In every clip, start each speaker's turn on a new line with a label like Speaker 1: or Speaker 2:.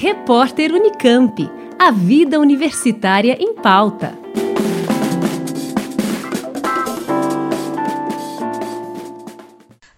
Speaker 1: Repórter Unicamp. A vida universitária em pauta.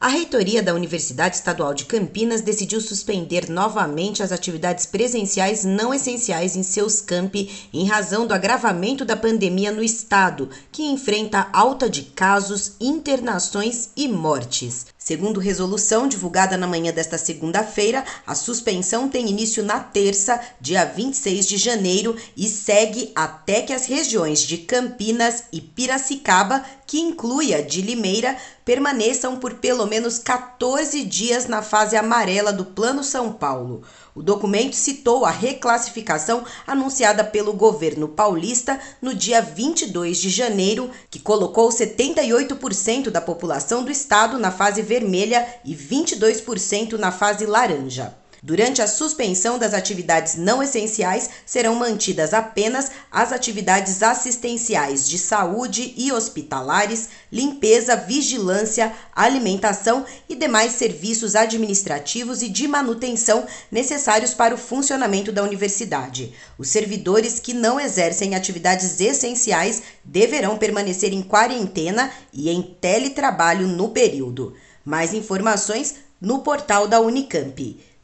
Speaker 2: A reitoria da Universidade Estadual de Campinas decidiu suspender novamente as atividades presenciais não essenciais em seus campi em razão do agravamento da pandemia no estado, que enfrenta alta de casos, internações e mortes. Segundo resolução divulgada na manhã desta segunda-feira, a suspensão tem início na terça, dia 26 de janeiro, e segue até que as regiões de Campinas e Piracicaba, que inclui a de Limeira, permaneçam por pelo menos 14 dias na fase amarela do Plano São Paulo. O documento citou a reclassificação anunciada pelo governo paulista no dia 22 de janeiro, que colocou 78% da população do estado na fase vermelha e 22% na fase laranja. Durante a suspensão das atividades não essenciais, serão mantidas apenas as atividades assistenciais de saúde e hospitalares, limpeza, vigilância, alimentação e demais serviços administrativos e de manutenção necessários para o funcionamento da universidade. Os servidores que não exercem atividades essenciais deverão permanecer em quarentena e em teletrabalho no período. Mais informações no portal da Unicamp.